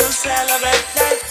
to celebrate life.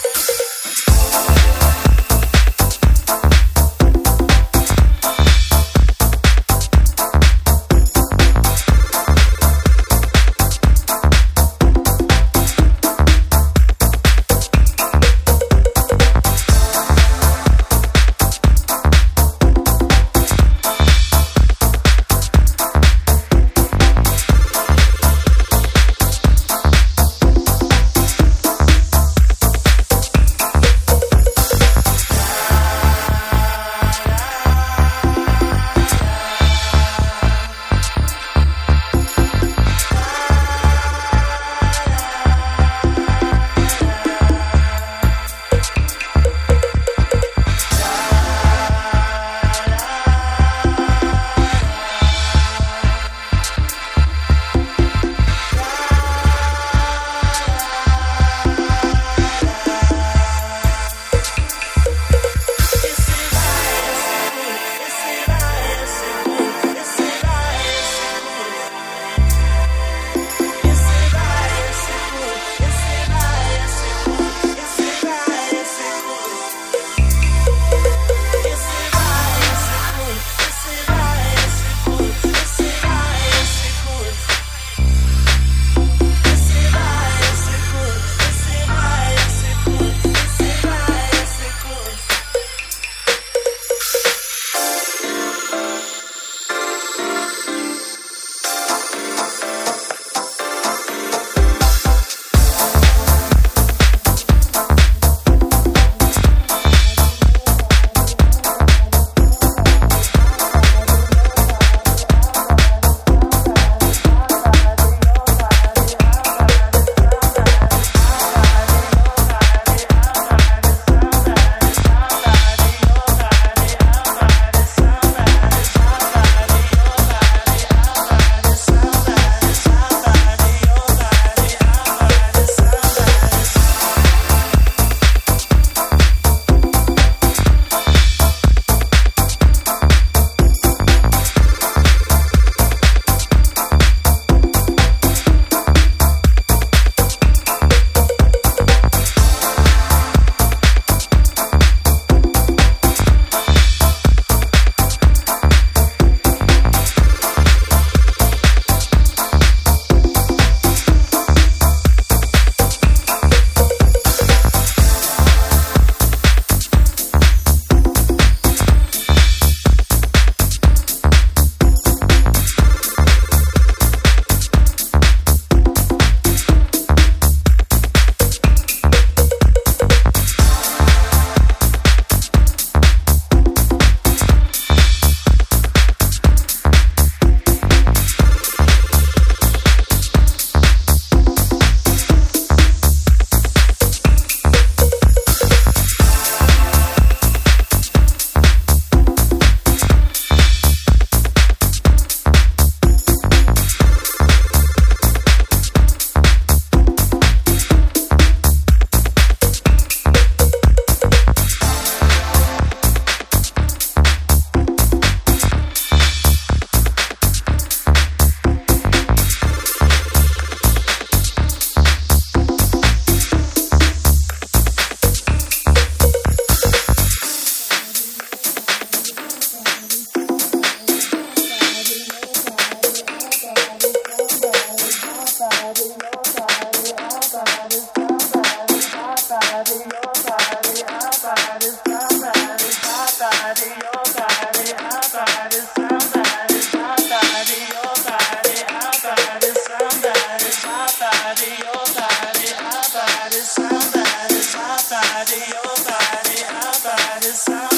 Your body, our bodies.